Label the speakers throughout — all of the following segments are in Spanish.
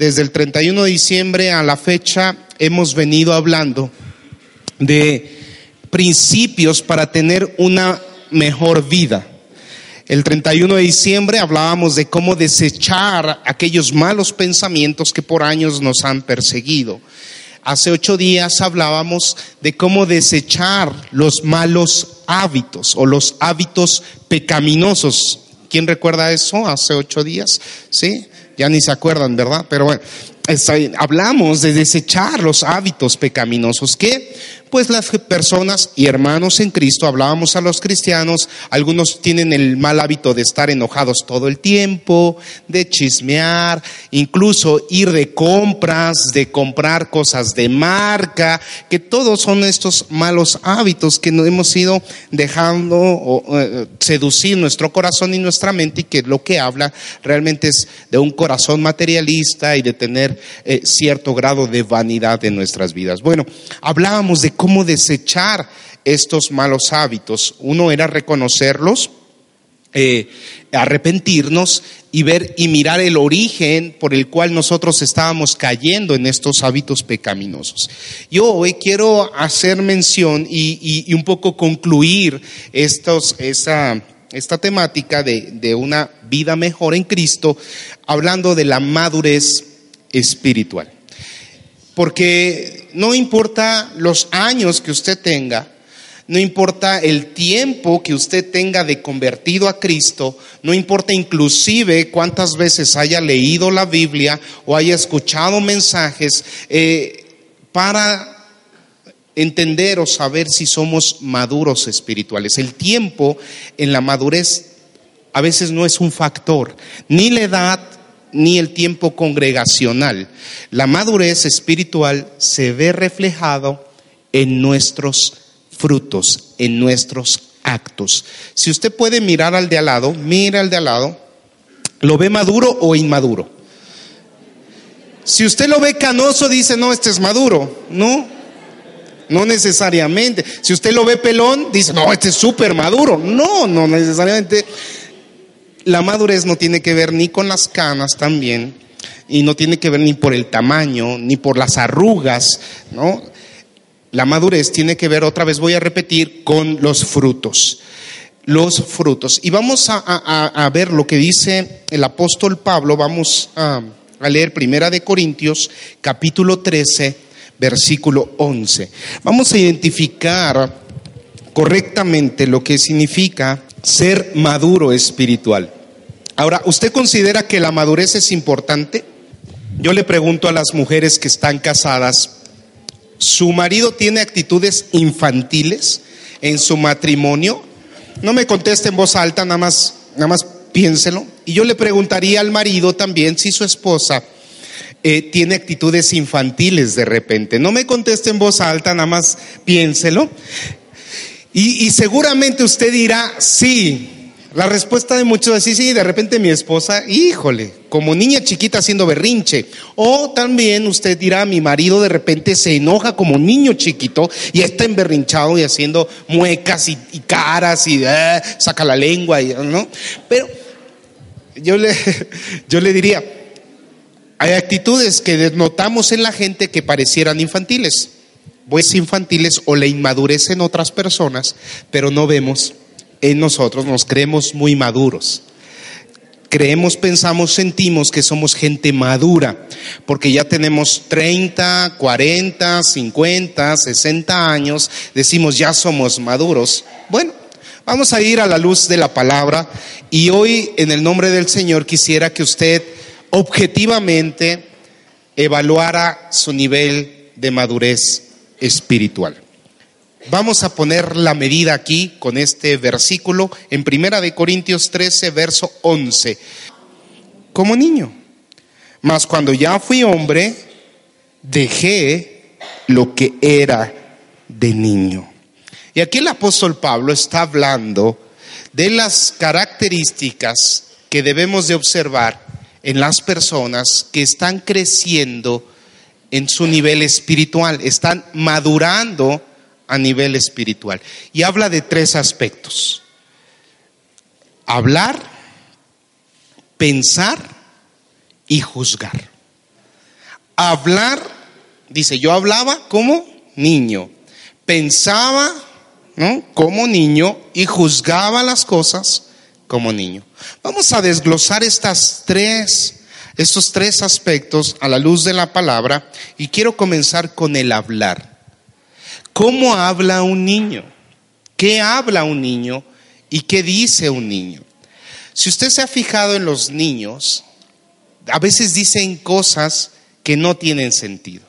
Speaker 1: desde el 31 de diciembre a la fecha hemos venido hablando de principios para tener una mejor vida. El 31 de diciembre hablábamos de cómo desechar aquellos malos pensamientos que por años nos han perseguido. Hace ocho días hablábamos de cómo desechar los malos hábitos o los hábitos pecaminosos. ¿Quién recuerda eso hace ocho días? ¿Sí? Ya ni se acuerdan, ¿verdad? Pero bueno, hablamos de desechar los hábitos pecaminosos. Que pues las personas y hermanos en Cristo, hablábamos a los cristianos, algunos tienen el mal hábito de estar enojados todo el tiempo, de chismear, incluso ir de compras, de comprar cosas de marca, que todos son estos malos hábitos que nos hemos ido dejando eh, seducir nuestro corazón y nuestra mente y que lo que habla realmente es de un corazón materialista y de tener eh, cierto grado de vanidad en nuestras vidas. Bueno, hablábamos de cómo desechar estos malos hábitos. Uno era reconocerlos, eh, arrepentirnos y ver y mirar el origen por el cual nosotros estábamos cayendo en estos hábitos pecaminosos. Yo hoy quiero hacer mención y, un poco concluir esta temática de, de una vida mejor en Cristo, hablando de la madurez espiritual. Porque no importa los años que usted tenga, no importa el tiempo que usted tenga de convertido a Cristo, no importa inclusive cuántas veces haya leído la Biblia o haya escuchado mensajes eh, para entender o saber si somos maduros espirituales. El tiempo en la madurez a veces no es un factor, ni la edad, ni el tiempo congregacional. La madurez espiritual se ve reflejado en nuestros frutos, en nuestros actos. Si usted puede mirar al de al lado, mira al de al lado, ¿lo ve maduro o inmaduro? Si usted lo ve canoso, dice, no, este es maduro. No, no necesariamente. Si usted lo ve pelón, dice, no, este es súper maduro. No, no necesariamente la madurez no tiene que ver ni con las canas también, y no tiene que ver ni por el tamaño, ni por las arrugas, ¿no? La madurez tiene que ver, otra vez voy a repetir, con los frutos. Los frutos. Y vamos a, ver lo que dice el apóstol Pablo, vamos a, a leer Primera de Corintios, capítulo 13, versículo 11. Vamos a identificar correctamente lo que significa ser maduro espiritual. Ahora, ¿usted considera que la madurez es importante? Yo le pregunto a las mujeres que están casadas, ¿su marido tiene actitudes infantiles en su matrimonio? No me conteste en voz alta, nada más, nada más piénselo. Y yo le preguntaría al marido también si su esposa eh, tiene actitudes infantiles de repente. No me conteste en voz alta, nada más piénselo. Y, seguramente usted dirá, sí. La respuesta de muchos es sí, sí, de repente mi esposa, híjole, como niña chiquita haciendo berrinche. O también usted dirá, mi marido de repente se enoja como niño chiquito y está emberrinchado y haciendo muecas y, caras y eh, saca la lengua, y, ¿no? Pero yo le, yo le diría, hay actitudes que notamos en la gente que parecieran infantiles pues infantiles o la inmadurez en otras personas, pero no vemos en nosotros, nos creemos muy maduros. Creemos, pensamos, sentimos que somos gente madura, porque ya tenemos 30, 40, 50, 60 años, decimos ya somos maduros. Bueno, vamos a ir a la luz de la palabra y hoy en el nombre del Señor quisiera que usted objetivamente evaluara su nivel de madurez espiritual. Vamos a poner la medida aquí con este versículo en Primera de Corintios 13, verso 11. Como niño. Mas cuando ya fui hombre, dejé lo que era de niño. Y aquí el apóstol Pablo está hablando de las características que debemos de observar en las personas que están creciendo en su nivel espiritual, están madurando a nivel espiritual. Y habla de tres aspectos. Hablar, pensar y juzgar. hablar, dice, yo hablaba como niño, pensaba ¿no? como niño y juzgaba las cosas como niño. Vamos a desglosar estas tres, estos tres aspectos a la luz de la palabra y quiero comenzar con el hablar. ¿Cómo habla un niño? ¿Qué habla un niño y qué dice un niño? Si usted se ha fijado en los niños, a veces dicen cosas que no tienen sentido.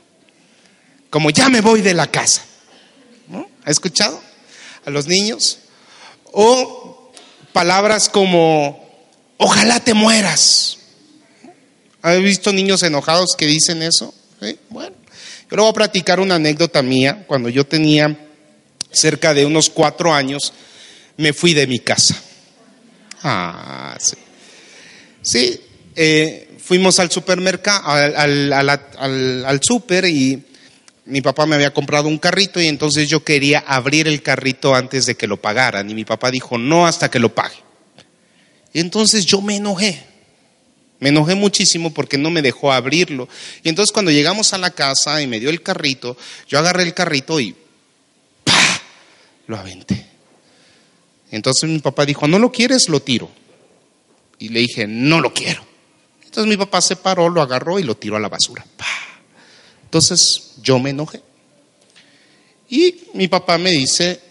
Speaker 1: Como ya me voy de la casa. ¿Ha escuchado a los niños? O palabras como ojalá te mueras. ¿Ha visto niños enojados que dicen eso? Bueno, yo le voy a platicar una anécdota mía. Cuando yo tenía cerca de unos cuatro años, me fui de mi casa. Ah, sí. Sí, eh, fuimos al supermercado, al, al, al, super y mi papá me había comprado un carrito y entonces yo quería abrir el carrito antes de que lo pagaran y mi papá dijo no hasta que lo pague. Y entonces yo me enojé, me enojé muchísimo porque no me dejó abrirlo. Y entonces cuando llegamos a la casa y me dio el carrito, yo agarré el carrito y ¡pah! lo aventé. Entonces mi papá dijo, ¿no lo quieres? Lo tiro. Y le dije, no lo quiero. Entonces mi papá se paró, lo agarró y lo tiró a la basura. Entonces yo me enojé. Y mi papá me dice,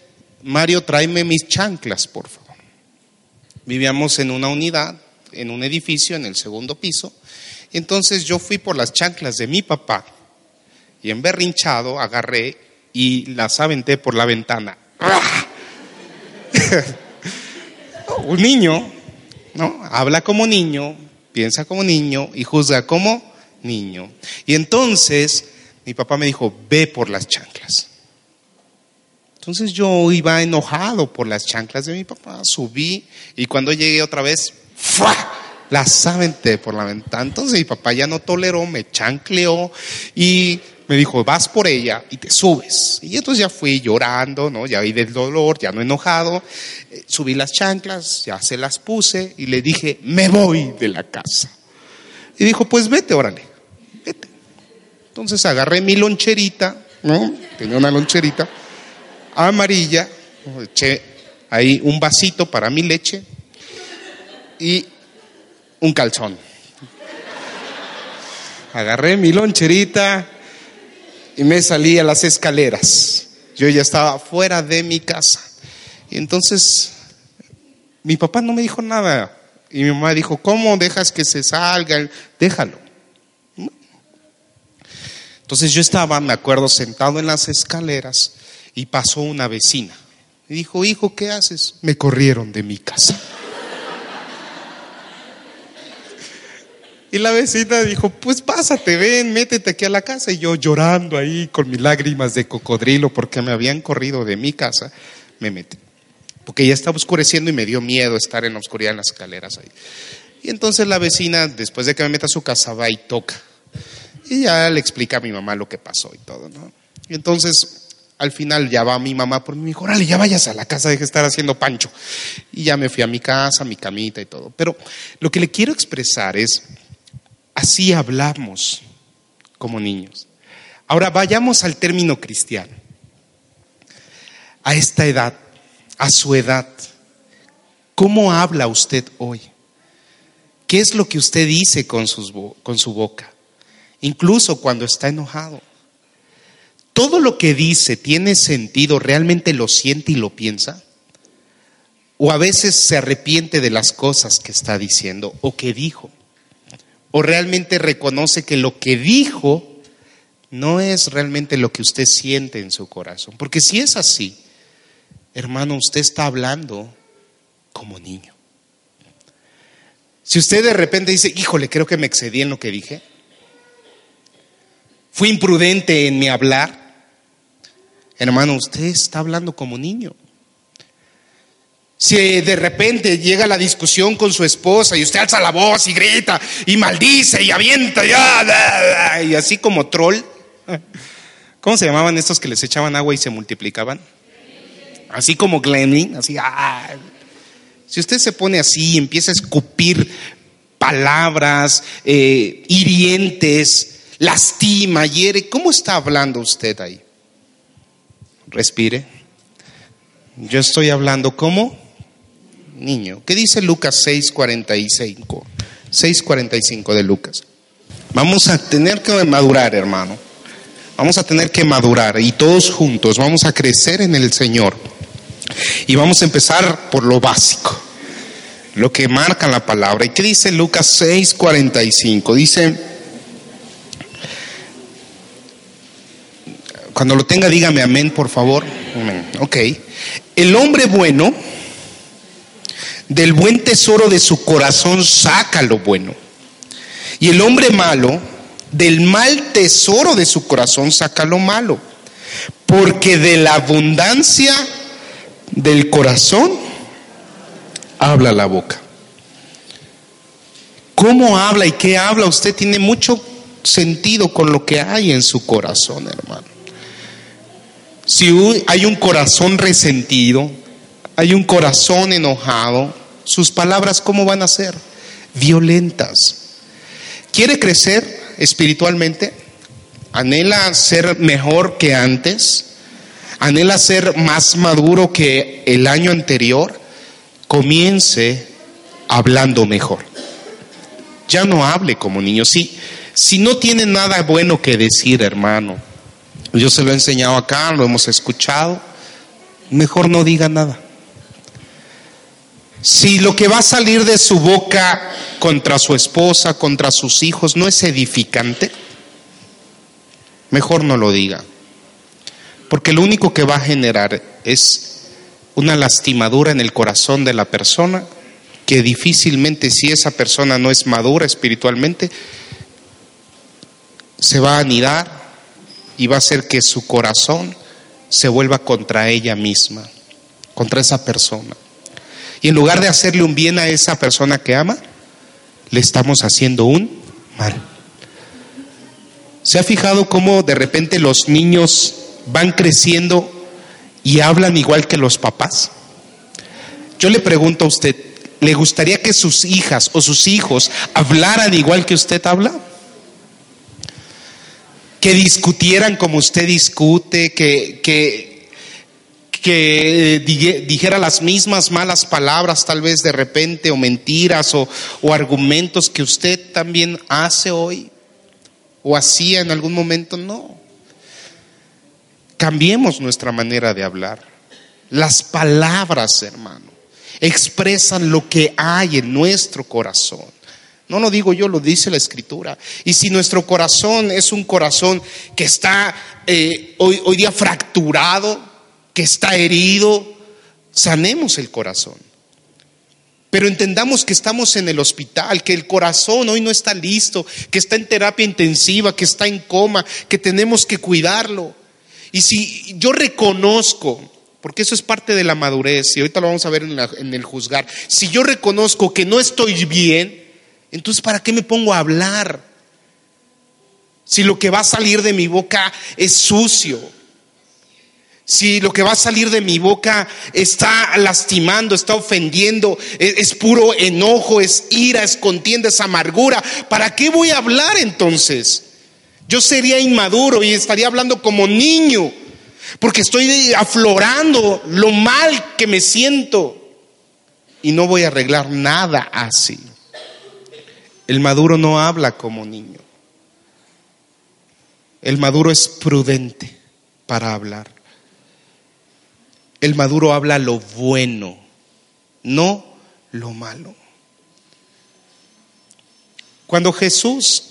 Speaker 1: Mario, tráeme mis chanclas, por favor. Vivíamos en una unidad, en un edificio, en el segundo piso. Entonces yo fui por las chanclas de mi papá y en berrinchado agarré y las aventé por la ventana. un niño, ¿no? Habla como niño, piensa como niño y juzga como niño. Y entonces mi papá me dijo, ve por las chanclas. Entonces yo iba enojado por las chanclas de mi papá, subí y cuando llegué otra vez, ¡fua! las aventé por la ventana. Entonces mi papá ya no toleró, me chancleó y me dijo, vas por ella y te subes. Y entonces ya fui llorando, ¿no? Ya vi del dolor, ya no enojado. Eh, subí las chanclas, ya se las puse y le dije, me voy de la casa. Y dijo, pues vete, órale, vete. Entonces agarré mi loncherita, ¿no? Tenía una loncherita amarilla, eché ahí un vasito para mi leche y un calzón. Agarré mi loncherita, y me salí a las escaleras. Yo ya estaba fuera de mi casa. Y entonces mi papá no me dijo nada. Y mi mamá dijo, ¿cómo dejas que se salga? Déjalo. Entonces yo estaba, me acuerdo, sentado en las escaleras y pasó una vecina. Y dijo, hijo, ¿qué haces? Me corrieron de mi casa. Y la vecina dijo, pues pásate, ven, métete aquí a la casa. Y yo llorando ahí con mis lágrimas de cocodrilo porque me habían corrido de mi casa, me metí. Porque ya estaba oscureciendo y me dio miedo estar en la oscuridad en las escaleras ahí. Y entonces la vecina, después de que me meta a su casa, va y toca. Y ya le explica a mi mamá lo que pasó y todo, ¿no? Y entonces al final ya va mi mamá por mí me dijo, órale, ya vayas a la casa, deje de estar haciendo pancho. Y ya me fui a mi casa, mi camita y todo. Pero lo que le quiero expresar es Así hablamos como niños. Ahora vayamos al término cristiano. A esta edad, a su edad, ¿cómo habla usted hoy? ¿Qué es lo que usted dice con, con su boca? Incluso cuando está enojado. ¿Todo lo que dice tiene sentido? ¿Realmente lo siente y lo piensa? ¿O a veces se arrepiente de las cosas que está diciendo o que dijo? ¿O realmente reconoce que lo que dijo no es realmente lo que usted siente en su corazón? Porque si es así, hermano, usted está hablando como niño. Si usted de repente dice, híjole, creo que me excedí en lo que dije, fui imprudente en mi hablar, hermano, usted está hablando como niño. Si de repente llega la discusión con su esposa y usted alza la voz y grita y maldice y avienta y, así como troll. ¿Cómo se llamaban estos que les echaban agua y se multiplicaban? Así como Glenny, así. Ah. Si usted se pone así y empieza a escupir palabras eh, hirientes, lastima, hiere. ¿Cómo está hablando usted ahí? Respire. Yo estoy hablando como niño. ¿Qué dice Lucas 6:45? 6:45 de Lucas. Vamos a tener que madurar, hermano. Vamos a tener que madurar y todos juntos vamos a crecer en el Señor. Y vamos a empezar por lo básico, lo que marca la palabra. ¿Y qué dice Lucas 6:45? Dice, cuando lo tenga dígame amén, por favor. Ok. El hombre bueno, del buen tesoro de su corazón saca lo bueno. Y el hombre malo, del mal tesoro de su corazón saca lo malo. Porque de la abundancia del corazón habla la boca. ¿Cómo habla y qué habla? Usted tiene mucho sentido con lo que hay en su corazón, hermano. Si hay un corazón resentido, hay un corazón enojado, sus palabras ¿cómo van a ser? Violentas. ¿Quiere crecer espiritualmente? ¿Anhela ser mejor que antes? ¿Anhela ser más maduro que el año anterior? Comience hablando mejor. Ya no hable como niño. Si, si no tiene nada bueno que decir, hermano, yo se lo he enseñado acá, lo hemos escuchado, mejor no diga nada. Si lo que va a salir de su boca contra su esposa, contra sus hijos, no es edificante, mejor no lo diga. Porque lo único que va a generar es una lastimadura en el corazón de la persona que difícilmente si esa persona no es madura espiritualmente, se va a anidar y va a hacer que su corazón se vuelva contra ella misma, contra esa persona. Y en lugar de hacerle un bien a esa persona que ama, le estamos haciendo un mal. ¿Se ha fijado cómo de repente los niños van creciendo y hablan igual que los papás? Yo le pregunto a usted, ¿le gustaría que sus hijas o sus hijos hablaran igual que usted habla? Que discutieran como usted discute, que, que, que dijera las mismas malas palabras tal vez de repente o mentiras o, o argumentos que usted también hace hoy o hacía en algún momento, no. Cambiemos nuestra manera de hablar. Las palabras, hermano, expresan lo que hay en nuestro corazón. No lo digo yo, lo dice la escritura. Y si nuestro corazón es un corazón que está eh, hoy día fracturado, que está herido, sanemos el corazón. Pero entendamos que estamos en el hospital, que el corazón hoy no está listo, que está en terapia intensiva, que está en coma, que tenemos que cuidarlo. Y si yo reconozco, porque eso es parte de la madurez, y ahorita lo vamos a ver en, en el juzgar, si yo reconozco que no estoy bien, entonces ¿para qué me pongo a hablar? Si lo que va a salir de mi boca es sucio, si lo que va a salir de mi boca está lastimando, está ofendiendo, es, puro enojo, es ira, es contienda, es amargura, ¿para qué voy a hablar entonces? Yo sería inmaduro y estaría hablando como niño, porque estoy aflorando lo mal que me siento y no voy a arreglar nada así. El maduro no habla como niño. El maduro es prudente para hablar. El maduro habla lo bueno, no lo malo. Cuando Jesús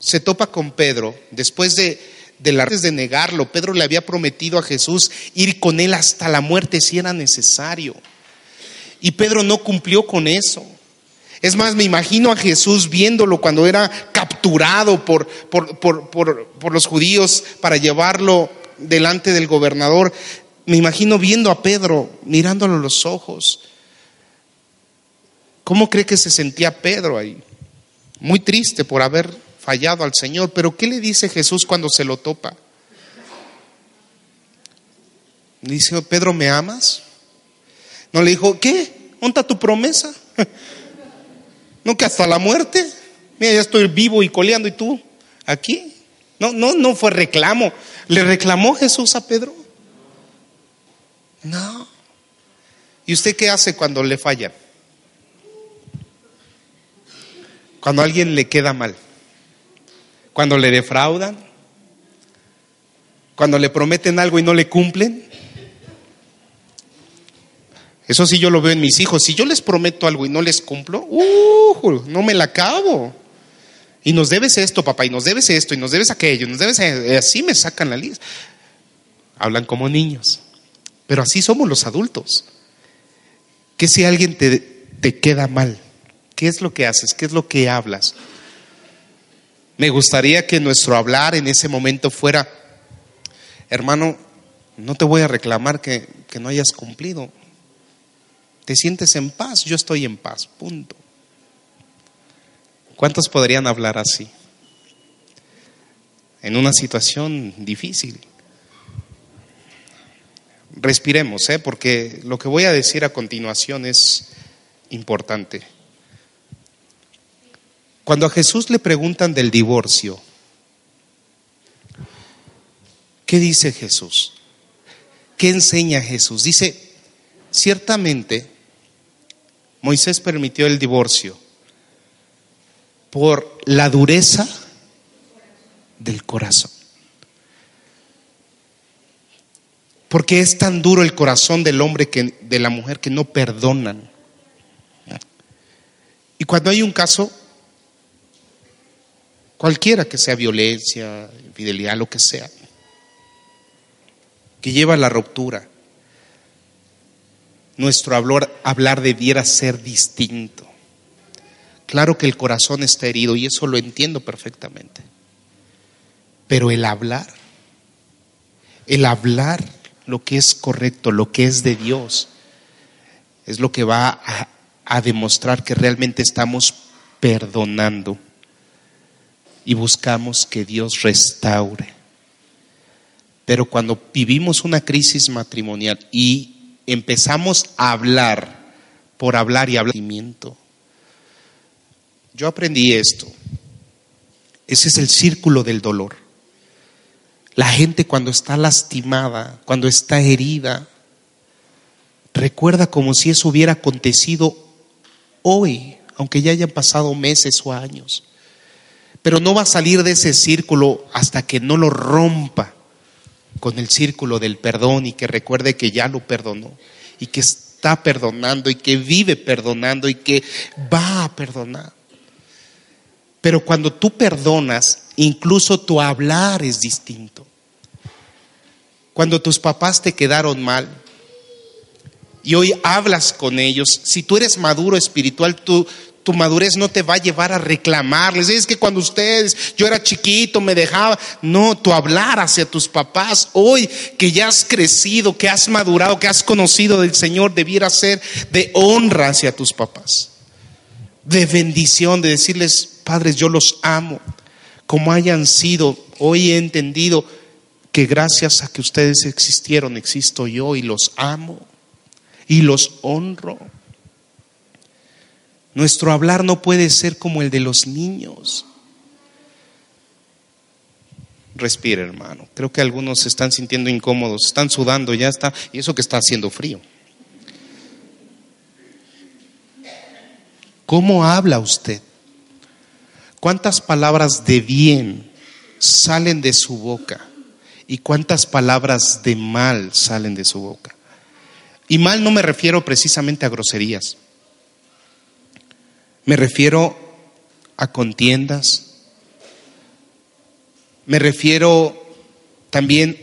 Speaker 1: se topa con Pedro, después de, de, la, de negarlo, Pedro le había prometido a Jesús ir con él hasta la muerte si era necesario. Y Pedro no cumplió con eso. Es más, me imagino a Jesús viéndolo cuando era capturado por, por, por, por, los judíos para llevarlo delante del gobernador me imagino viendo a Pedro, mirándolo a los ojos. ¿Cómo cree que se sentía Pedro ahí? Muy triste por haber fallado al Señor, pero ¿qué le dice Jesús cuando se lo topa? dice, Pedro, ¿me amas? No le dijo, ¿qué? ¿Monta tu promesa? ¿No que hasta la muerte? Mira, ya estoy vivo y coleando y tú Aquí. No, no, no fue reclamo. ¿Le reclamó Jesús a Pedro? No. ¿Y usted qué hace cuando le falla? Cuando alguien le queda mal. Cuando le defraudan. Cuando le prometen algo y no le cumplen. Eso sí yo lo veo en mis hijos. Si yo les prometo algo y no les cumplo, uh, no me la acabo. Y nos debes esto, papá, y nos debes esto, y nos debes aquello, y nos debes así me sacan la lista. Hablan como niños. Pero así somos los adultos. ¿Qué si alguien te, te queda mal? ¿Qué es lo que haces? ¿Qué es lo que hablas? Me gustaría que nuestro hablar en ese momento fuera, hermano, no te voy a reclamar que, que no hayas cumplido. ¿Te sientes en paz? Yo estoy en paz, punto. ¿Cuántos podrían hablar así? En una situación difícil. Respiremos, ¿eh? porque lo que voy a decir a continuación es importante. Cuando a Jesús le preguntan del divorcio, ¿qué dice Jesús? ¿Qué enseña Jesús? Dice, ciertamente Moisés permitió el divorcio por la dureza del corazón. Porque es tan duro el corazón del hombre que de la mujer que no perdonan. Y cuando hay un caso, cualquiera que sea violencia, infidelidad, lo que sea, que lleva a la ruptura, nuestro hablar, hablar debiera ser distinto. Claro que el corazón está herido y eso lo entiendo perfectamente. Pero el hablar, el hablar lo que es correcto, lo que es de Dios, es lo que va a, demostrar que realmente estamos perdonando y buscamos que Dios restaure. Pero cuando vivimos una crisis matrimonial y empezamos a hablar por hablar y hablar. Yo aprendí esto. Ese es el círculo del dolor. La gente cuando está lastimada, cuando está herida, recuerda como si eso hubiera acontecido hoy, aunque ya hayan pasado meses o años. Pero no va a salir de ese círculo hasta que no lo rompa con el círculo del perdón y que recuerde que ya lo perdonó y que está perdonando y que vive perdonando y que va a perdonar. Pero cuando tú perdonas, incluso tu hablar es distinto. Cuando tus papás te quedaron mal y hoy hablas con ellos, si tú eres maduro espiritual, tú, tu madurez no te va a llevar a reclamarles. Es que cuando ustedes, yo era chiquito, me dejaba. No, tu hablar hacia tus papás, hoy que ya has crecido, que has madurado, que has conocido del Señor, debiera ser de honra hacia tus papás. De bendición, de decirles, padres, yo los amo. Como hayan sido, hoy he entendido que gracias a que ustedes existieron, existo yo y los amo y los honro. Nuestro hablar no puede ser como el de los niños. Respire, hermano. Creo que algunos se están sintiendo incómodos, están sudando, ya está, y eso que está haciendo frío. ¿Cómo habla usted? ¿Cuántas palabras de bien salen de su boca? ¿Y cuántas palabras de mal salen de su boca? Y mal no me refiero precisamente a groserías. Me refiero a contiendas. Me refiero también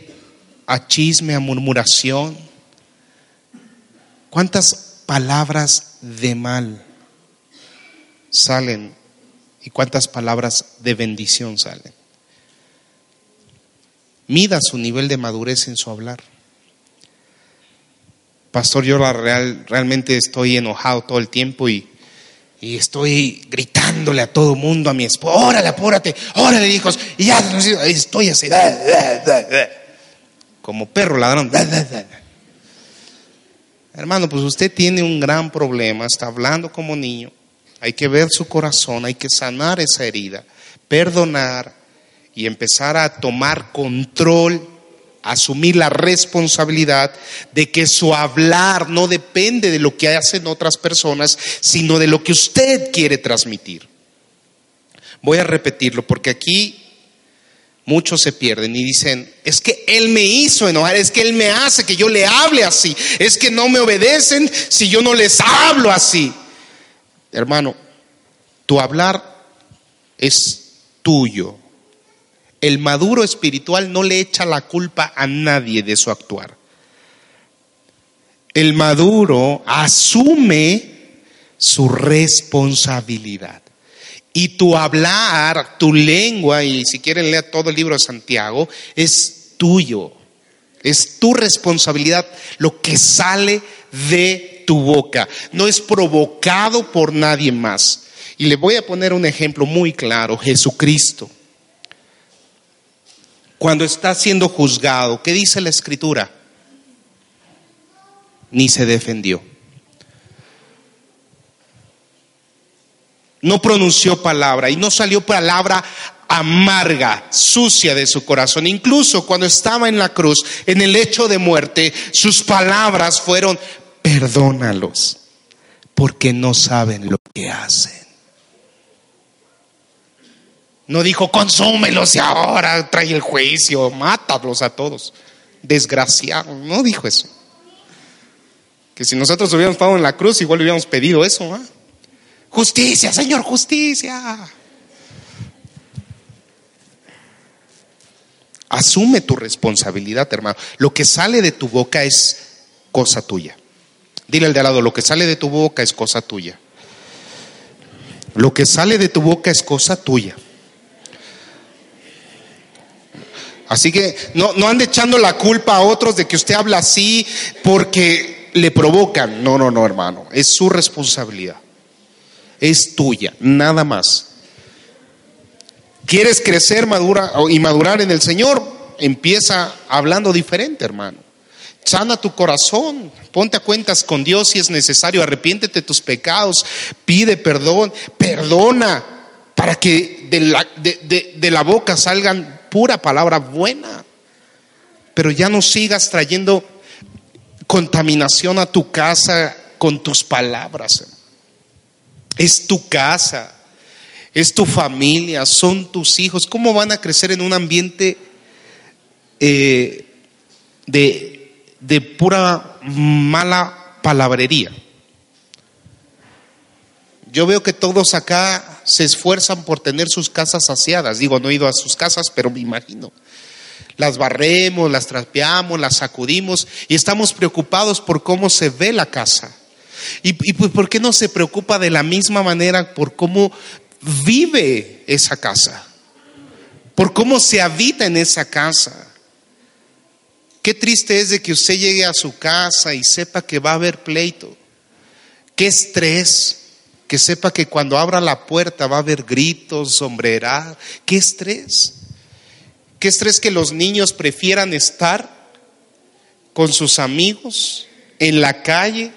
Speaker 1: a chisme, a murmuración. ¿Cuántas palabras de mal salen y cuántas palabras de bendición salen? Mida su nivel de madurez en su hablar. Pastor, yo real, realmente estoy enojado todo el tiempo y y estoy gritándole a todo mundo, a mi esposa, órale, apúrate, órale, hijos, y ya estoy así, como perro ladrón. Hermano, pues usted tiene un gran problema, está hablando como niño, hay que ver su corazón, hay que sanar esa herida, perdonar y empezar a tomar control, asumir la responsabilidad de que su hablar no depende de lo que hacen otras personas, sino de lo que usted quiere transmitir. Voy a repetirlo porque aquí muchos se pierden y dicen, es que Él me hizo enojar, es que Él me hace que yo le hable así, es que no me obedecen si yo no les hablo así. Hermano, tu hablar es tuyo. El maduro espiritual no le echa la culpa a nadie de su actuar. El maduro asume su responsabilidad. Y tu hablar, tu lengua, y si quieren leer todo el libro de Santiago, es tuyo. Es tu responsabilidad lo que sale de tu boca. No es provocado por nadie más. Y le voy a poner un ejemplo muy claro, Jesucristo. Cuando está siendo juzgado, ¿qué dice la escritura? Ni se defendió. No pronunció palabra y no salió palabra amarga, sucia de su corazón. Incluso cuando estaba en la cruz, en el hecho de muerte, sus palabras fueron, perdónalos, porque no saben lo que hacen. No dijo, consúmelos y ahora trae el juicio, mátalos a todos. Desgraciado, no dijo eso. Que si nosotros hubiéramos estado en la cruz, igual hubiéramos pedido eso. ¿ah? Justicia, Señor, justicia. Asume tu responsabilidad, hermano. Lo que sale de tu boca es cosa tuya. Dile al de al lado, lo que sale de tu boca es cosa tuya. Lo que sale de tu boca es cosa tuya. Así que no, no ande echando la culpa a otros de que usted habla así porque le provocan. No, no, no, hermano. Es su responsabilidad. Es tuya, nada más. ¿Quieres crecer madura, y madurar en el Señor? Empieza hablando diferente, hermano. Sana tu corazón, ponte a cuentas con Dios si es necesario, arrepiéntete de tus pecados, pide perdón, perdona para que de la, boca salgan pura palabra buena. Pero ya no sigas trayendo contaminación a tu casa con tus palabras. Es tu casa, es tu familia, son tus hijos. ¿Cómo van a crecer en un ambiente eh, de, de pura mala palabrería? Yo veo que todos acá se esfuerzan por tener sus casas saciadas. Digo, no he ido a sus casas, pero me imagino. Las barremos, las trapeamos, las sacudimos y estamos preocupados por cómo se ve la casa. ¿Y, y pues, por qué no se preocupa de la misma manera por cómo vive esa casa? Por cómo se habita en esa casa. Qué triste es de que usted llegue a su casa y sepa que va a haber pleito. Qué estrés que sepa que cuando abra la puerta va a haber gritos, sombrera. ¿Qué estrés? ¿Qué estrés que los niños prefieran estar con sus amigos en la calle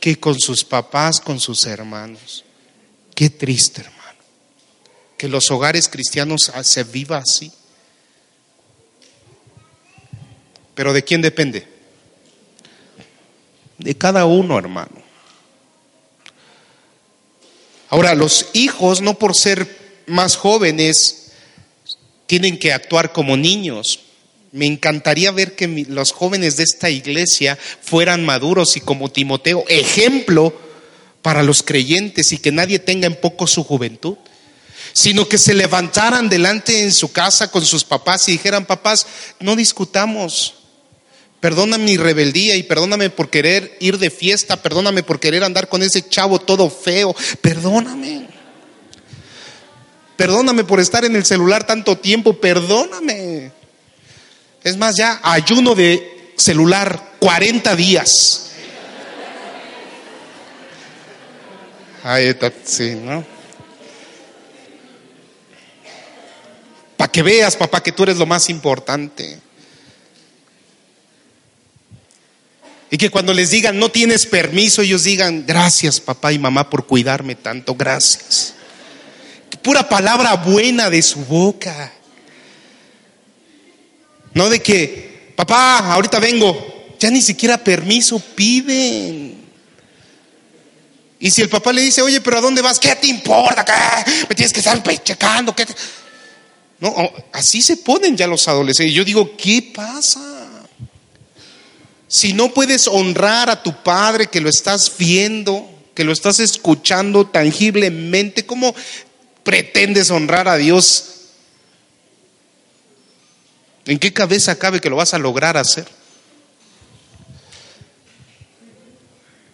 Speaker 1: que con sus papás, con sus hermanos? Qué triste, hermano. Que los hogares cristianos se viva así. Pero ¿de quién depende? De cada uno, hermano. Ahora, los hijos, no por ser más jóvenes, tienen que actuar como niños. Me encantaría ver que los jóvenes de esta iglesia fueran maduros y como Timoteo, ejemplo para los creyentes y que nadie tenga en poco su juventud, sino que se levantaran delante en su casa con sus papás y dijeran, papás, no discutamos, Perdóname mi rebeldía y perdóname por querer ir de fiesta, perdóname por querer andar con ese chavo todo feo, perdóname. Perdóname por estar en el celular tanto tiempo, perdóname. Es más, ya ayuno de celular 40 días. Ay, sí, ¿no? Para que veas, papá, que tú eres lo más importante. Y que cuando les digan no tienes permiso, ellos digan gracias papá y mamá por cuidarme tanto, gracias. Pura palabra buena de su boca. No de que, papá, ahorita vengo. Ya ni siquiera permiso piden. Y si el papá le dice, oye, pero ¿a dónde vas? ¿Qué te importa? ¿Qué? Me tienes que estar checando. ¿Qué No, así se ponen ya los adolescentes. Yo digo, ¿qué pasa? Si no puedes honrar a tu padre que lo estás viendo, que lo estás escuchando tangiblemente, ¿cómo pretendes honrar a Dios? ¿En qué cabeza cabe que lo vas a lograr hacer?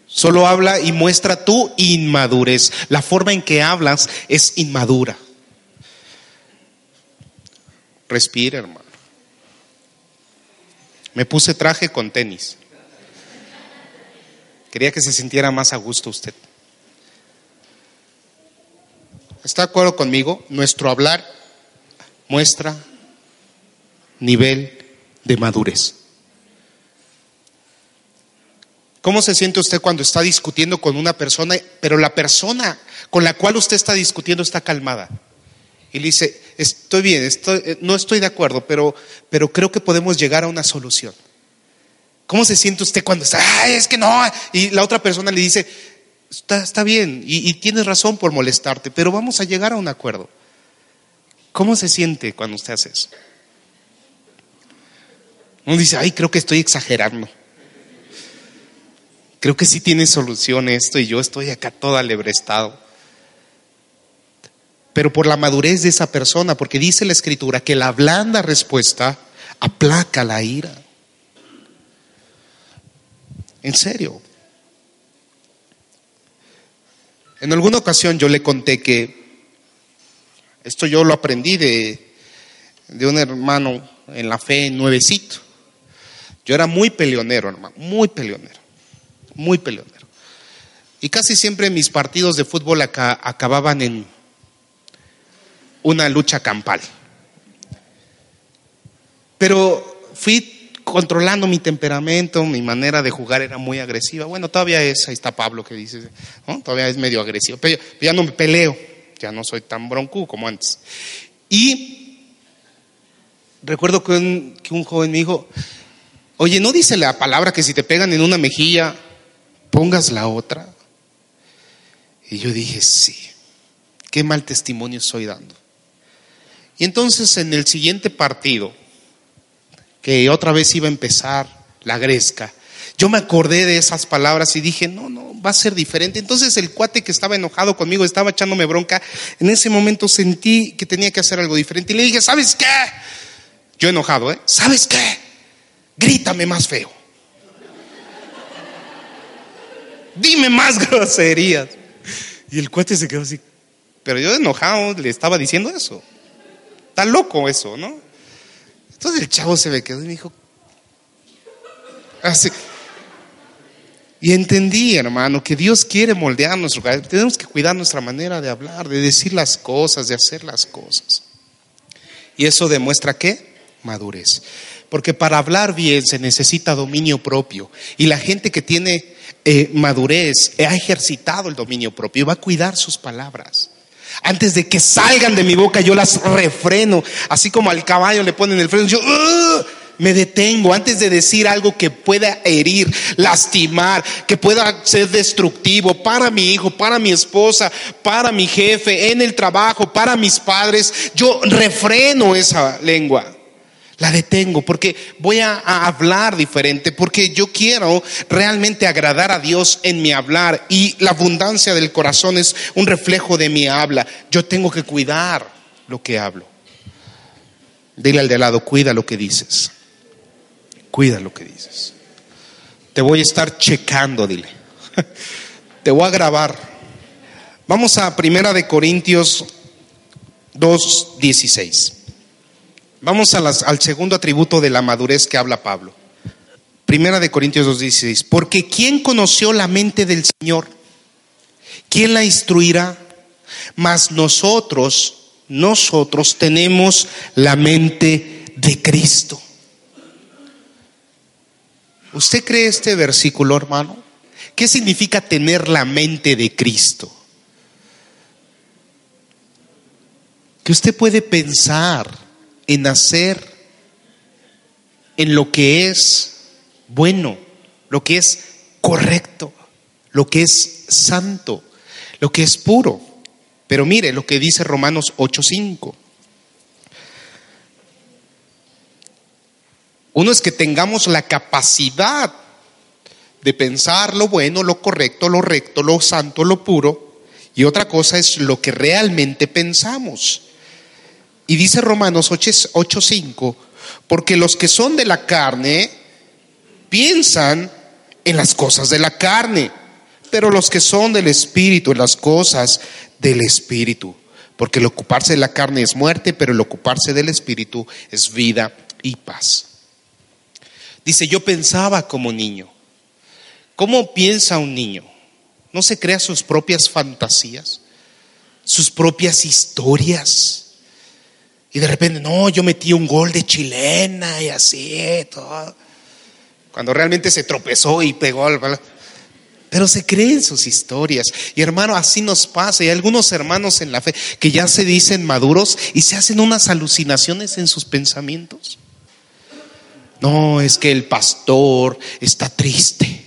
Speaker 1: Solo habla y muestra tu inmadurez. La forma en que hablas es inmadura. Respira, hermano. Me puse traje con tenis. Quería que se sintiera más a gusto usted. ¿Está de acuerdo conmigo? Nuestro hablar muestra nivel de madurez. ¿Cómo se siente usted cuando está discutiendo con una persona, pero la persona con la cual usted está discutiendo está calmada? Y le dice, estoy bien, estoy, no estoy de acuerdo, pero, creo que podemos llegar a una solución. ¿Cómo se siente usted cuando está, Ay, es que no? Y la otra persona le dice, está, está bien, y, y tienes razón por molestarte, pero vamos a llegar a un acuerdo. ¿Cómo se siente cuando usted hace eso? Uno dice, ay, creo que estoy exagerando. Creo que sí tiene solución esto y yo estoy acá todo alebrestado. Pero por la madurez de esa persona, porque dice la escritura que la blanda respuesta aplaca la ira. En serio. En alguna ocasión yo le conté que esto yo lo aprendí de, de un hermano en la fe nuevecito. Yo era muy peleonero, hermano, muy peleonero, muy peleonero. Y casi siempre mis partidos de fútbol acababan en una lucha campal. Pero fui controlando mi temperamento, mi manera de jugar era muy agresiva. Bueno, todavía es, ahí está Pablo que dice, todavía es medio agresivo, pero ya no me peleo, ya no soy tan bronco como antes. Y recuerdo que un, que un joven me dijo, oye, ¿no dice la palabra que si te pegan en una mejilla, pongas la otra? Y yo dije, sí, qué mal testimonio estoy dando. Y entonces en el siguiente partido, que otra vez iba a empezar la gresca. Yo me acordé de esas palabras y dije, no, no, va a ser diferente. Entonces el cuate que estaba enojado conmigo, estaba echándome bronca, en ese momento sentí que tenía que hacer algo diferente. Y le dije, ¿sabes qué? Yo enojado, ¿eh? ¿Sabes qué? Grítame más feo. Dime más groserías. Y el cuate se quedó así. Pero yo enojado le estaba diciendo eso. Está loco eso, ¿no? Entonces el chavo se me quedó y me dijo, así. Y entendí, hermano, que Dios quiere moldear nuestro carácter. Tenemos que cuidar nuestra manera de hablar, de decir las cosas, de hacer las cosas. Y eso demuestra qué? Madurez. Porque para hablar bien se necesita dominio propio. Y la gente que tiene eh, madurez ha ejercitado el dominio propio y va a cuidar sus palabras. Antes de que salgan de mi boca, yo las refreno. Así como al caballo le ponen el freno, yo me detengo antes de decir algo que pueda herir, lastimar, que pueda ser destructivo para mi hijo, para mi esposa, para mi jefe, en el trabajo, para mis padres. Yo refreno esa lengua la detengo porque voy a, hablar diferente, porque yo quiero realmente agradar a Dios en mi hablar y la abundancia del corazón es un reflejo de mi habla. Yo tengo que cuidar lo que hablo. Dile al de lado, cuida lo que dices. Cuida lo que dices. Te voy a estar checando, dile. Te voy a grabar. Vamos a Primera de Corintios 2:16. Vamos al segundo atributo de la madurez que habla Pablo. Primera de Corintios 2.16. Porque ¿quién conoció la mente del Señor? ¿Quién la instruirá? Mas nosotros, nosotros tenemos la mente de Cristo. ¿Usted cree este versículo, hermano? ¿Qué significa tener la mente de Cristo? Que usted puede pensar en hacer en lo que es bueno, lo que es correcto, lo que es santo, lo que es puro. Pero mire lo que dice Romanos 8:5. Uno es que tengamos la capacidad de pensar lo bueno, lo correcto, lo recto, lo santo, lo puro, y otra cosa es lo que realmente pensamos. Y dice Romanos 8:5, porque los que son de la carne piensan en las cosas de la carne, pero los que son del Espíritu en las cosas del Espíritu. Porque el ocuparse de la carne es muerte, pero el ocuparse del Espíritu es vida y paz. Dice, yo pensaba como niño. ¿Cómo piensa un niño? ¿No se crea sus propias fantasías? ¿Sus propias historias? Y de repente, no, yo metí un gol de chilena y así, todo. Cuando realmente se tropezó y pegó al pero se creen sus historias. Y hermano, así nos pasa. Y hay algunos hermanos en la fe que ya se dicen maduros y se hacen unas alucinaciones en sus pensamientos. No, es que el pastor está triste.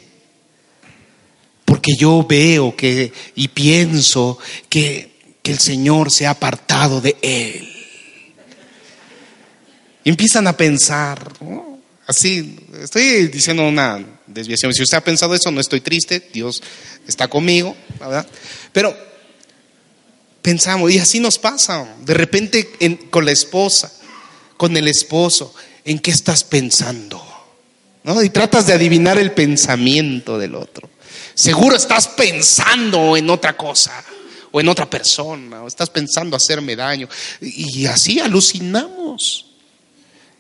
Speaker 1: Porque yo veo que y pienso que, que el Señor se ha apartado de él. Y empiezan a pensar, así, estoy diciendo una desviación. Si usted ha pensado eso, no estoy triste, Dios está conmigo, ¿verdad? Pero pensamos, y así nos pasa, de repente con la esposa, con el esposo, ¿en qué estás pensando? Y tratas de adivinar el pensamiento del otro. Seguro estás pensando en otra cosa o en otra persona, o estás pensando hacerme daño. Y así alucinamos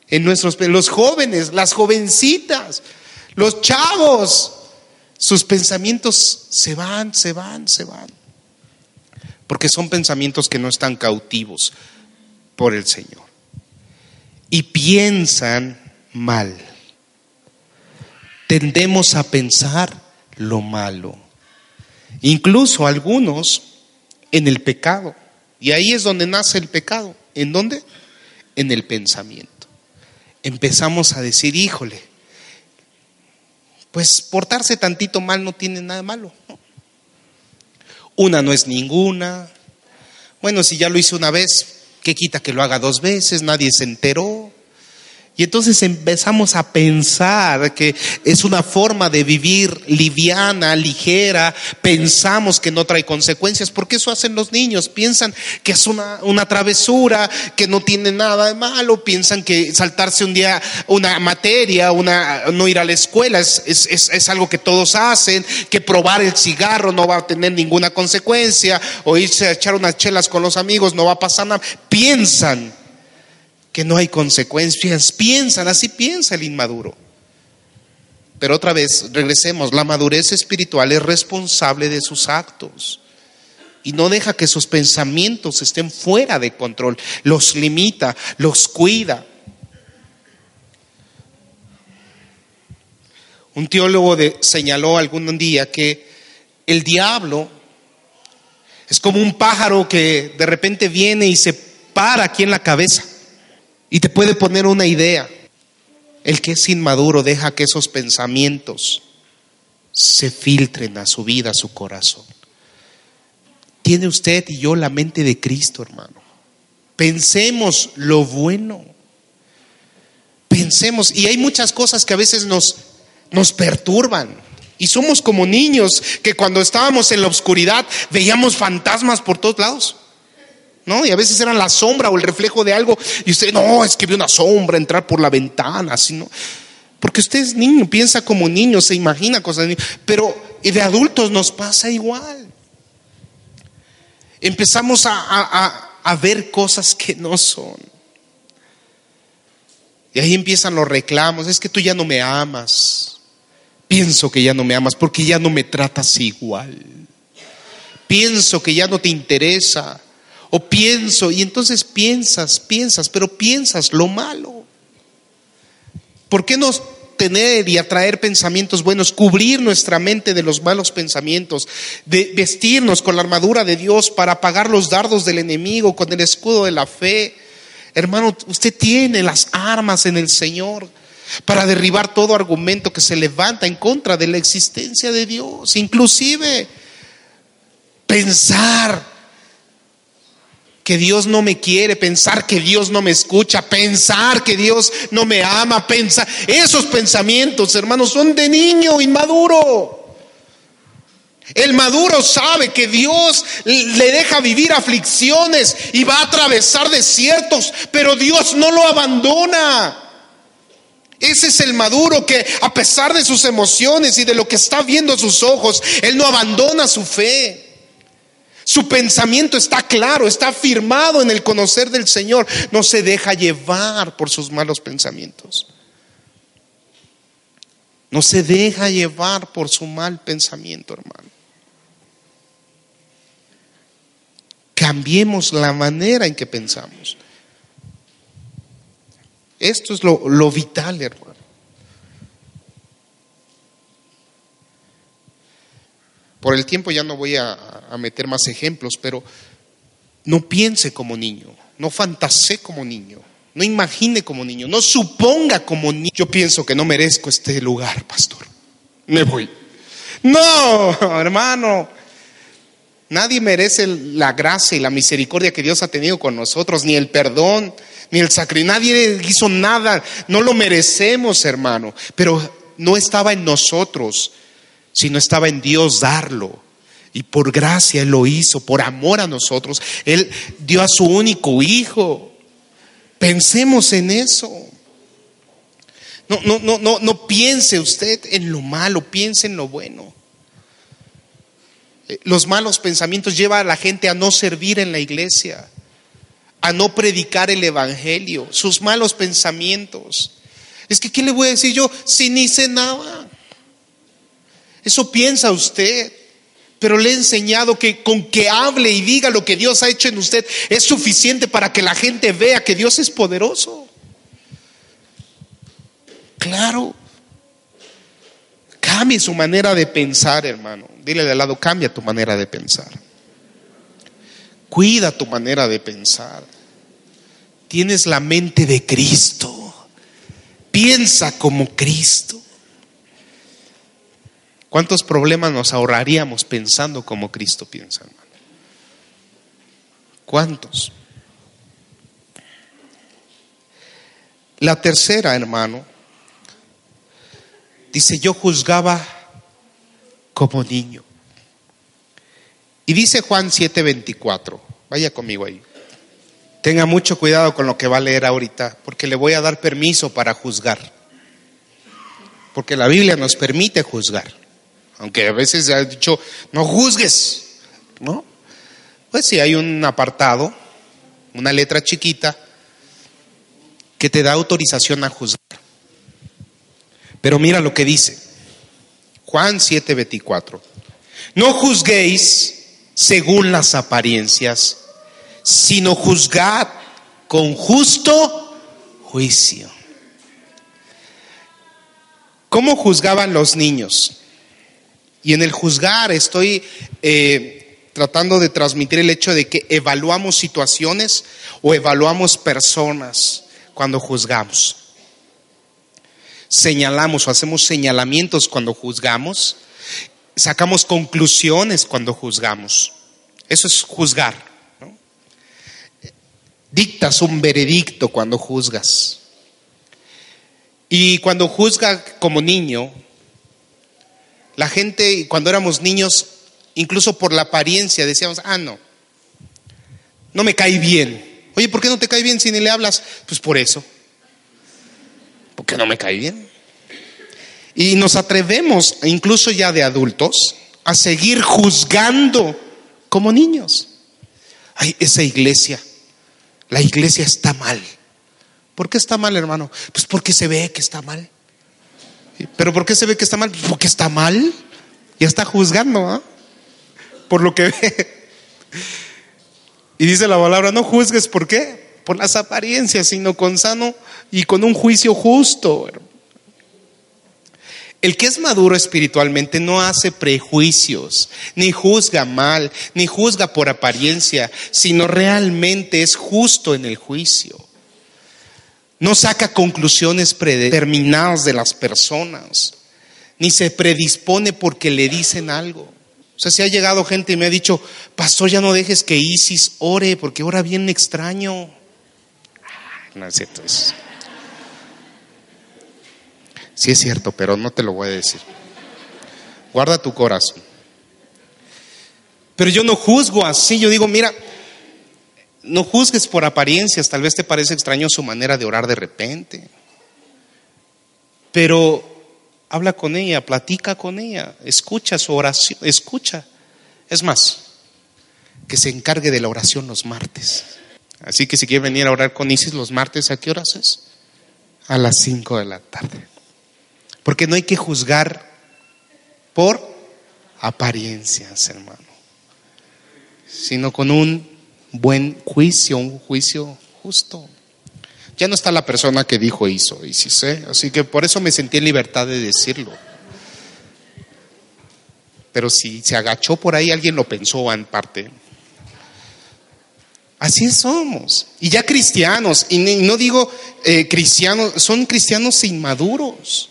Speaker 1: en nuestros los jóvenes, las jovencitas, los chavos, sus pensamientos se van, se van, se van. Porque son pensamientos que no están cautivos por el Señor. Y piensan mal. Tendemos a pensar lo malo. Incluso algunos en el pecado. Y ahí es donde nace el pecado. ¿En dónde? En el pensamiento empezamos a decir, híjole, pues portarse tantito mal no tiene nada malo. Una no es ninguna. Bueno, si ya lo hice una vez, ¿qué quita que lo haga dos veces? Nadie se enteró. Y entonces empezamos a pensar que es una forma de vivir liviana, ligera, pensamos que no trae consecuencias, porque eso hacen los niños, piensan que es una, una travesura, que no tiene nada de malo, piensan que saltarse un día una materia, una, no ir a la escuela es, es, es, es algo que todos hacen, que probar el cigarro no va a tener ninguna consecuencia, o irse a echar unas chelas con los amigos no va a pasar nada, piensan que no hay consecuencias. Piensan, así piensa el inmaduro. Pero otra vez, regresemos, la madurez espiritual es responsable de sus actos y no deja que sus pensamientos estén fuera de control, los limita, los cuida. Un teólogo señaló algún día que el diablo es como un pájaro que de repente viene y se para aquí en la cabeza. Y te puede poner una idea. El que es inmaduro deja que esos pensamientos se filtren a su vida, a su corazón. Tiene usted y yo la mente de Cristo, hermano. Pensemos lo bueno. Pensemos, y hay muchas cosas que a veces nos, nos perturban. Y somos como niños que cuando estábamos en la oscuridad veíamos fantasmas por todos lados. ¿No? Y a veces era la sombra o el reflejo de algo, y usted, no, es que vio una sombra entrar por la ventana, así. Porque usted es niño, piensa como niño, se imagina cosas, pero y de adultos nos pasa igual. Empezamos a, a ver cosas que no son. Y ahí empiezan los reclamos, es que tú ya no me amas. Pienso que ya no me amas porque ya no me tratas igual. Pienso que ya no te interesa o pienso, y entonces piensas, piensas, pero piensas lo malo. ¿Por qué no tener y atraer pensamientos buenos, cubrir nuestra mente de los malos pensamientos, de vestirnos con la armadura de Dios para apagar los dardos del enemigo con el escudo de la fe? Hermano, usted tiene las armas en el Señor. para derribar todo argumento que se levanta en contra de la existencia de Dios, inclusive pensar que Dios no me quiere, pensar que Dios no me escucha, pensar que Dios no me ama, pensar. Esos pensamientos, hermanos, son de niño inmaduro. El maduro sabe que Dios le deja vivir aflicciones y va a atravesar desiertos, pero Dios no lo abandona. Ese es el maduro que a pesar de sus emociones y de lo que está viendo sus ojos, él no abandona su fe. Su pensamiento está claro, está firmado en el conocer del Señor. No se deja llevar por sus malos pensamientos. No se deja llevar por su mal pensamiento, hermano. Cambiemos la manera en que pensamos. Esto es lo, lo vital, hermano. Por el tiempo ya no voy a, meter más ejemplos, pero no piense como niño, no fantasee como niño, no imagine como niño, no suponga como niño. Yo pienso que no merezco este lugar, pastor. Me voy. No, hermano. Nadie merece la gracia y la misericordia que Dios ha tenido con nosotros, ni el perdón, ni el sacrificio. Nadie hizo nada. No lo merecemos, hermano. Pero no estaba en nosotros sino estaba en Dios darlo. Y por gracia Él lo hizo, por amor a nosotros. Él dio a su único hijo. Pensemos en eso. No, no, no, no, no piense usted en lo malo, piense en lo bueno. Eh, los malos pensamientos llevan a la gente a no servir en la iglesia, a no predicar el evangelio, sus malos pensamientos. Es que, ¿qué le voy a decir yo si ni nada? Eso piensa usted. Pero le he enseñado que con que hable y diga lo que Dios ha hecho en usted es suficiente para que la gente vea que Dios es poderoso. Claro. Cambie su manera de pensar, hermano. Dile de al lado, cambia tu manera de pensar. Cuida tu manera de pensar. Tienes la mente de Cristo. Piensa como Cristo. ¿Cuántos problemas nos ahorraríamos pensando como Cristo piensa, hermano? ¿Cuántos? La tercera, hermano, dice, yo juzgaba como niño. Y dice Juan 7:24, vaya conmigo ahí. Tenga mucho cuidado con lo que va a leer ahorita, porque le voy a dar permiso para juzgar. Porque la Biblia nos permite juzgar. Aunque a veces se ha dicho, no juzgues, ¿no? Pues sí, hay un apartado, una letra chiquita, que te da autorización a juzgar. Pero mira lo que dice, Juan 7:24, no juzguéis según las apariencias, sino juzgad con justo juicio. ¿Cómo juzgaban los niños? Y en el juzgar estoy eh, tratando de transmitir el hecho de que evaluamos situaciones o evaluamos personas cuando juzgamos. Señalamos o hacemos señalamientos cuando juzgamos. Sacamos conclusiones cuando juzgamos. Eso es juzgar. Dictas un veredicto cuando juzgas. Y cuando juzga como niño, la gente, cuando éramos niños, incluso por la apariencia, decíamos, ah, no, no me cae bien. Oye, ¿por qué no te cae bien si ni le hablas? Pues por eso. Porque no me cae bien. Y nos atrevemos, incluso ya de adultos, a seguir juzgando como niños. Ay, esa iglesia, la iglesia está mal. ¿Por qué está mal, hermano? Pues porque se ve que está mal. ¿Pero por qué se ve que está mal? Porque está mal. Ya está juzgando, ¿ah? Por lo que ve. Y dice la palabra, no juzgues, ¿por qué? Por las apariencias, sino con sano y con un juicio justo. El que es maduro espiritualmente no hace prejuicios, ni juzga mal, ni juzga por apariencia, sino realmente es justo en el juicio. No saca conclusiones predeterminadas de las personas, ni se predispone porque le dicen algo. O sea, si ha llegado gente y me ha dicho, pastor, ya no dejes que Isis ore, porque ora bien extraño. No es cierto eso. Sí es cierto, pero no te lo voy a decir. Guarda tu corazón. Pero yo no juzgo así, yo digo, mira, no juzgues por apariencias, tal vez te parece extraño su manera de orar de repente. Pero habla con ella, platica con ella, escucha su oración, escucha. Es más, que se encargue de la oración los martes. Así que si quiere venir a orar con Isis los martes, ¿a qué horas es? A las 5 de la tarde. Porque no hay que juzgar por apariencias, hermano, sino con un buen juicio, un juicio justo. Ya no está la persona que dijo hizo, y sí sé, así que por eso me sentí en libertad de decirlo. Pero si se agachó por ahí, alguien lo pensó en parte. Así somos. Y ya cristianos, y no digo eh, cristianos, son cristianos inmaduros.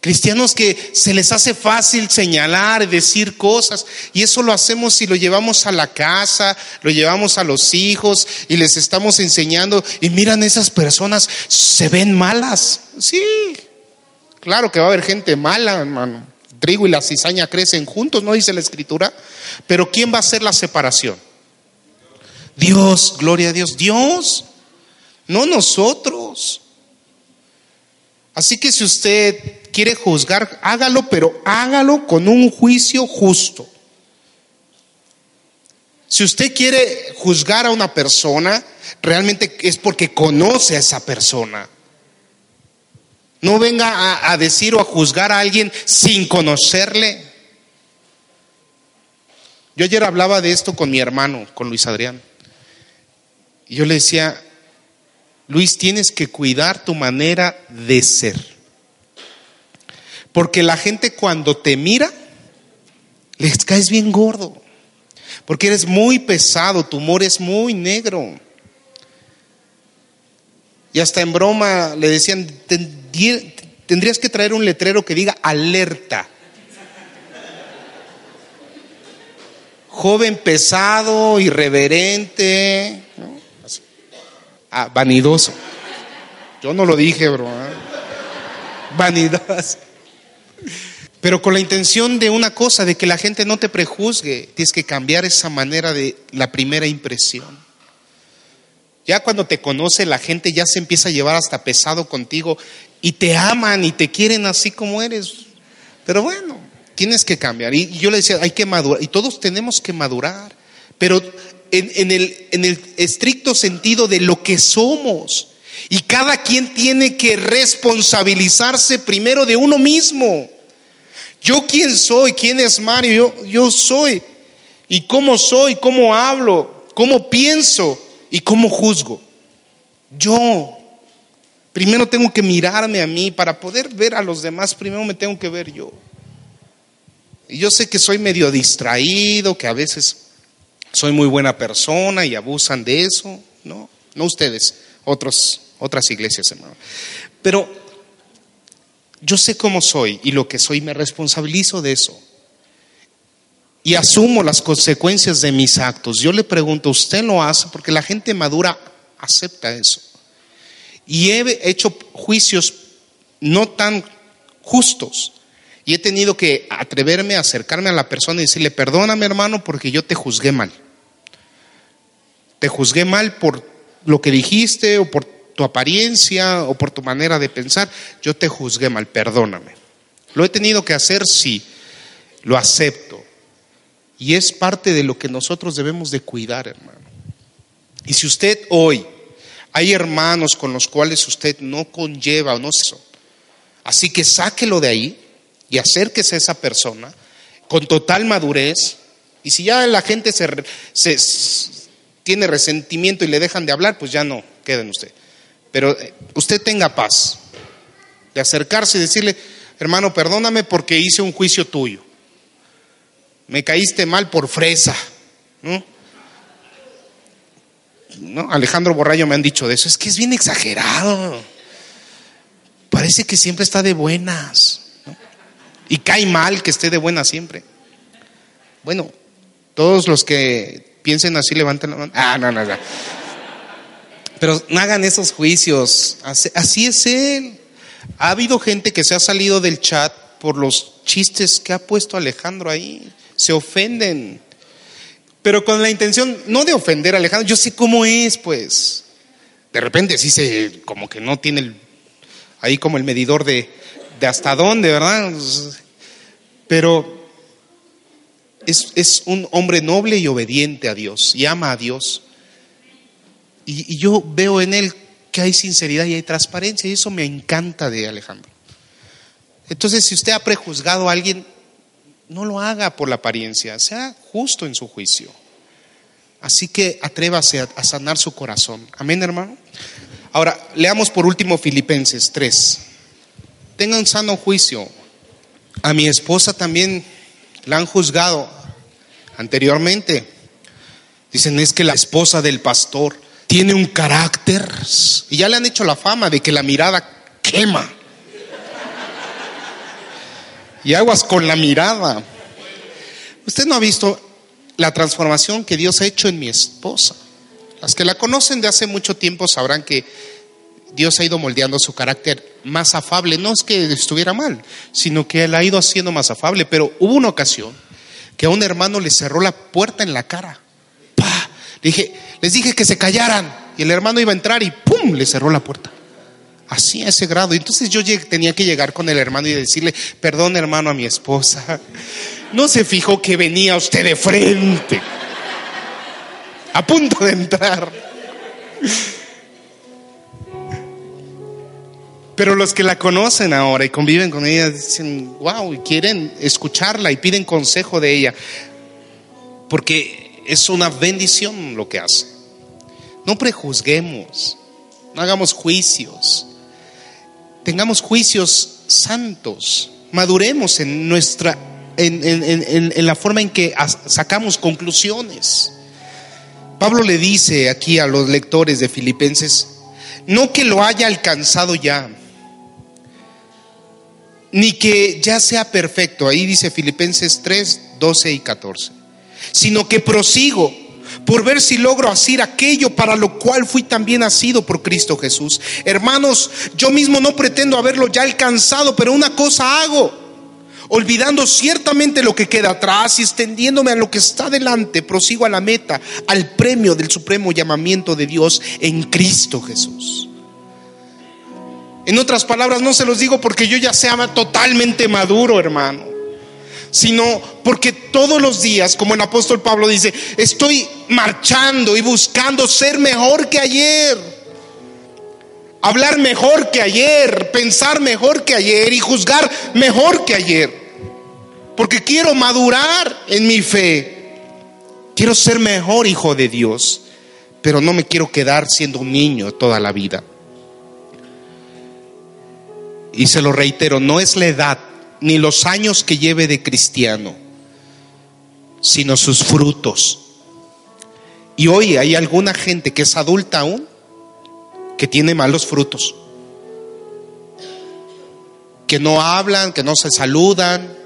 Speaker 1: Cristianos que se les hace fácil señalar, decir cosas, y eso lo hacemos si lo llevamos a la casa, lo llevamos a los hijos y les estamos enseñando, y miran esas personas, se ven malas. Sí, claro que va a haber gente mala, hermano. Trigo y la cizaña crecen juntos, ¿no dice la escritura? Pero ¿quién va a hacer la separación? Dios, gloria a Dios, Dios, no nosotros. Así que si usted quiere juzgar, hágalo, pero hágalo con un juicio justo. Si usted quiere juzgar a una persona, realmente es porque conoce a esa persona. No venga a, decir o a juzgar a alguien sin conocerle. Yo ayer hablaba de esto con mi hermano, con Luis Adrián. Y yo le decía, Luis, tienes que cuidar tu manera de ser. Porque la gente cuando te mira, les caes bien gordo. Porque eres muy pesado, tu humor es muy negro. Y hasta en broma le decían, tendrías que traer un letrero que diga alerta. Joven pesado, irreverente. Ah, vanidoso. Yo no lo dije, bro. ¿eh? Vanidoso. Pero con la intención de una cosa, de que la gente no te prejuzgue, tienes que cambiar esa manera de la primera impresión. Ya cuando te conoce la gente ya se empieza a llevar hasta pesado contigo y te aman y te quieren así como eres. Pero bueno, tienes que cambiar. Y yo le decía, hay que madurar. Y todos tenemos que madurar. Pero en, el, en el estricto sentido de lo que somos. Y cada quien tiene que responsabilizarse primero de uno mismo. Yo quién soy, quién es Mario, yo, soy. Y cómo soy, cómo hablo, cómo pienso y cómo juzgo. Yo. Primero tengo que mirarme a mí para poder ver a los demás, primero me tengo que ver yo. Y yo sé que soy medio distraído, que a veces soy muy buena persona y abusan de eso, ¿no? No ustedes, otros, otras iglesias, hermano. Pero yo sé cómo soy y lo que soy, me responsabilizo de eso. Y asumo las consecuencias de mis actos. Yo le pregunto, ¿usted lo hace? Porque la gente madura acepta eso. Y he hecho juicios no tan justos. Y he tenido que atreverme a acercarme a la persona y decirle, perdóname hermano porque yo te juzgué mal. Te juzgué mal por lo que dijiste o por tu apariencia o por tu manera de pensar. Yo te juzgué mal, perdóname. Lo he tenido que hacer, sí, lo acepto. Y es parte de lo que nosotros debemos de cuidar, hermano. Y si usted hoy hay hermanos con los cuales usted no conlleva o no eso, así que sáquelo de ahí y acérquese a esa persona con total madurez. Y si ya la gente se, tiene resentimiento y le dejan de hablar, pues ya no, queden usted. Pero eh, usted tenga paz de acercarse y decirle, hermano, perdóname porque hice un juicio tuyo. Me caíste mal por fresa. ¿no? Alejandro Borrayo me han dicho de eso, es que es bien exagerado. Parece que siempre está de buenas. Y cae mal que esté de buenas siempre. Bueno, todos los que piensen así levanten la mano. Ah, no, no, no. Pero no hagan esos juicios. Así es él. Ha habido gente que se ha salido del chat por los chistes que ha puesto Alejandro ahí. Se ofenden. Pero con la intención no de ofender a Alejandro. Yo sé cómo es, pues. De repente sí se, como que no tiene el, ahí como el medidor de, de hasta dónde, ¿verdad? Pero es, es, un hombre noble y obediente a Dios y ama a Dios. Y, yo veo en él que hay sinceridad y hay transparencia y eso me encanta de Alejandro. Entonces, si usted ha prejuzgado a alguien, no lo haga por la apariencia, sea justo en su juicio. Así que atrévase a, sanar su corazón. Amén, hermano. Ahora, leamos por último Filipenses 3. Tenga un sano juicio. A mi esposa también la han juzgado anteriormente. Dicen, es que la esposa del pastor tiene un carácter. Y ya le han hecho la fama de que la mirada quema. Y aguas con la mirada. Usted no ha visto la transformación que Dios ha hecho en mi esposa. Las que la conocen de hace mucho tiempo sabrán que Dios ha ido moldeando su carácter más afable. No es que estuviera mal, sino que Él ha ido haciendo más afable. Pero hubo una ocasión que a un hermano le cerró la puerta en la cara. Dije, les dije que se callaran. Y el hermano iba a entrar y ¡pum! le cerró la puerta. Así a ese grado. Entonces yo tenía que llegar con el hermano y decirle, perdón hermano a mi esposa. No se fijó que venía usted de frente. A punto de entrar. Pero los que la conocen ahora y conviven con ella dicen, wow, y quieren escucharla y piden consejo de ella. Porque es una bendición lo que hace. No prejuzguemos, no hagamos juicios tengamos juicios santos, maduremos en nuestra, en, la forma en que sacamos conclusiones. Pablo le dice aquí a los lectores de Filipenses, no que lo haya alcanzado ya, ni que ya sea perfecto, ahí dice Filipenses 3, 12 y 14, sino que prosigo por ver si logro hacer aquello para lo cual fui también nacido por Cristo Jesús. Hermanos, yo mismo no pretendo haberlo ya alcanzado, pero una cosa hago, olvidando ciertamente lo que queda atrás y extendiéndome a lo que está delante, prosigo a la meta, al premio del supremo llamamiento de Dios en Cristo Jesús. En otras palabras, no se los digo porque yo ya sea totalmente maduro, hermano sino porque todos los días, como el apóstol Pablo dice, estoy marchando y buscando ser mejor que ayer, hablar mejor que ayer, pensar mejor que ayer y juzgar mejor que ayer, porque quiero madurar en mi fe, quiero ser mejor hijo de Dios, pero no me quiero quedar siendo un niño toda la vida. Y se lo reitero, no es la edad ni los años que lleve de cristiano, sino sus frutos. Y hoy hay alguna gente que es adulta aún, que tiene malos frutos, que no hablan, que no se saludan,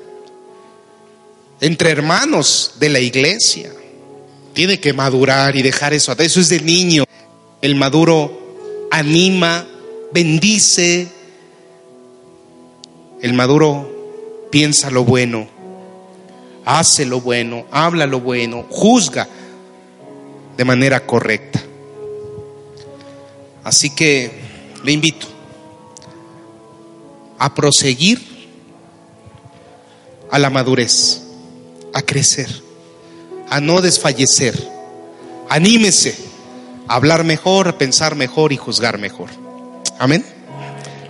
Speaker 1: entre hermanos de la iglesia. Tiene que madurar y dejar eso. Eso es de niño. El maduro anima, bendice. El maduro piensa lo bueno, hace lo bueno, habla lo bueno, juzga de manera correcta. Así que le invito a proseguir a la madurez, a crecer, a no desfallecer. Anímese a hablar mejor, a pensar mejor y juzgar mejor. Amén.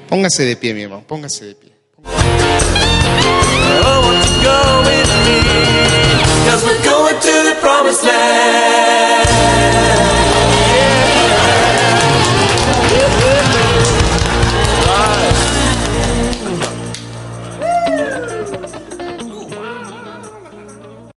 Speaker 1: Póngase de pie, mi hermano, póngase de pie.
Speaker 2: go with me, cause we're going to the promised land.